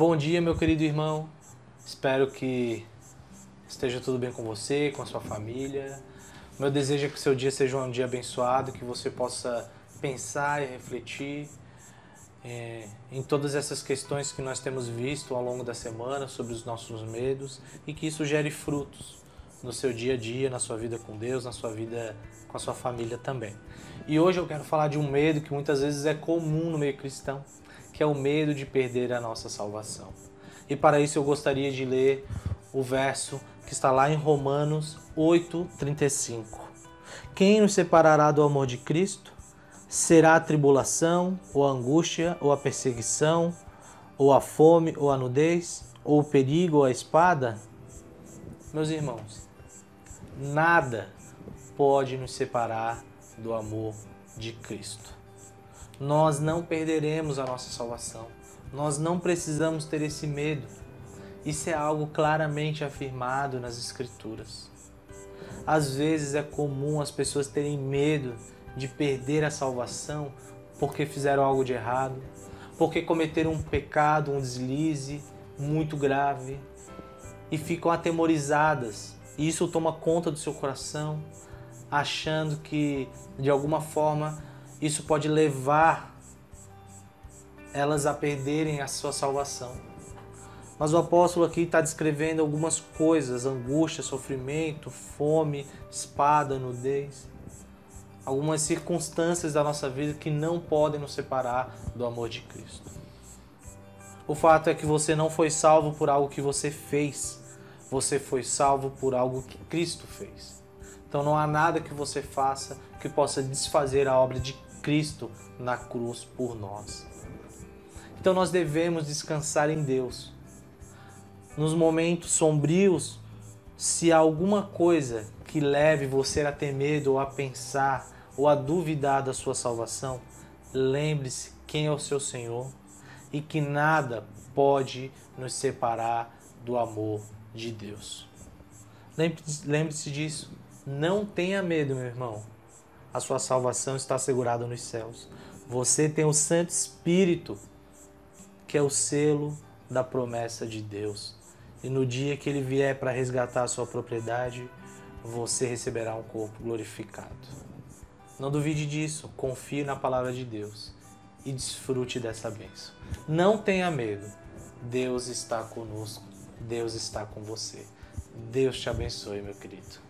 Bom dia, meu querido irmão. Espero que esteja tudo bem com você, com a sua família. Meu desejo é que o seu dia seja um dia abençoado, que você possa pensar e refletir é, em todas essas questões que nós temos visto ao longo da semana sobre os nossos medos e que isso gere frutos no seu dia a dia, na sua vida com Deus, na sua vida com a sua família também. E hoje eu quero falar de um medo que muitas vezes é comum no meio cristão, que é o medo de perder a nossa salvação. E para isso eu gostaria de ler o verso que está lá em Romanos 8:35. Quem nos separará do amor de Cristo? Será a tribulação, ou a angústia, ou a perseguição, ou a fome, ou a nudez, ou o perigo, ou a espada? Meus irmãos, nada pode nos separar do amor de Cristo. Nós não perderemos a nossa salvação. Nós não precisamos ter esse medo. Isso é algo claramente afirmado nas Escrituras. Às vezes é comum as pessoas terem medo de perder a salvação porque fizeram algo de errado, porque cometeram um pecado, um deslize muito grave e ficam atemorizadas. E isso toma conta do seu coração, achando que de alguma forma isso pode levar elas a perderem a sua salvação. Mas o apóstolo aqui está descrevendo algumas coisas: angústia, sofrimento, fome, espada, nudez algumas circunstâncias da nossa vida que não podem nos separar do amor de Cristo. O fato é que você não foi salvo por algo que você fez, você foi salvo por algo que Cristo fez. Então não há nada que você faça que possa desfazer a obra de Cristo na cruz por nós. Então nós devemos descansar em Deus. Nos momentos sombrios, se há alguma coisa que leve você a ter medo ou a pensar ou a duvidar da sua salvação, lembre-se quem é o seu Senhor e que nada pode nos separar do amor de Deus. Lembre-se disso. Não tenha medo, meu irmão. A sua salvação está assegurada nos céus. Você tem o Santo Espírito, que é o selo da promessa de Deus. E no dia que ele vier para resgatar a sua propriedade, você receberá um corpo glorificado. Não duvide disso, confie na palavra de Deus e desfrute dessa bênção. Não tenha medo, Deus está conosco, Deus está com você. Deus te abençoe, meu querido.